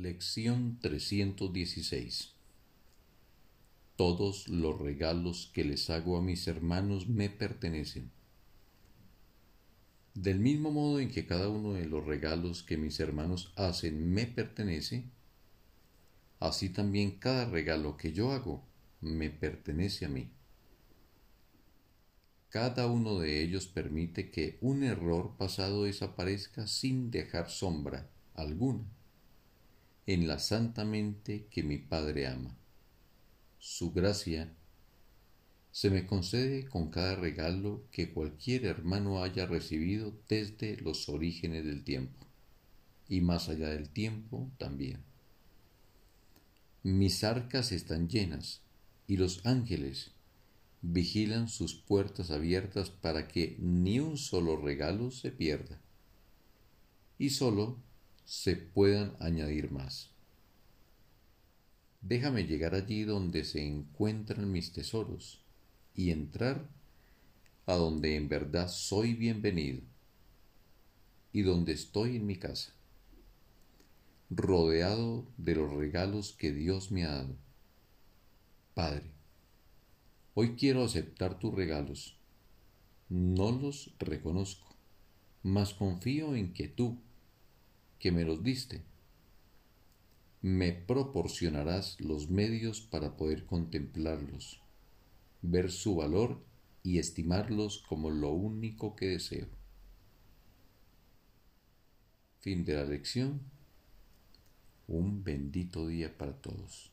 Lección 316 Todos los regalos que les hago a mis hermanos me pertenecen. Del mismo modo en que cada uno de los regalos que mis hermanos hacen me pertenece, así también cada regalo que yo hago me pertenece a mí. Cada uno de ellos permite que un error pasado desaparezca sin dejar sombra alguna en la santa mente que mi Padre ama. Su gracia se me concede con cada regalo que cualquier hermano haya recibido desde los orígenes del tiempo, y más allá del tiempo también. Mis arcas están llenas, y los ángeles vigilan sus puertas abiertas para que ni un solo regalo se pierda. Y solo se puedan añadir más. Déjame llegar allí donde se encuentran mis tesoros y entrar a donde en verdad soy bienvenido y donde estoy en mi casa, rodeado de los regalos que Dios me ha dado. Padre, hoy quiero aceptar tus regalos. No los reconozco, mas confío en que tú, que me los diste, me proporcionarás los medios para poder contemplarlos, ver su valor y estimarlos como lo único que deseo. Fin de la lección. Un bendito día para todos.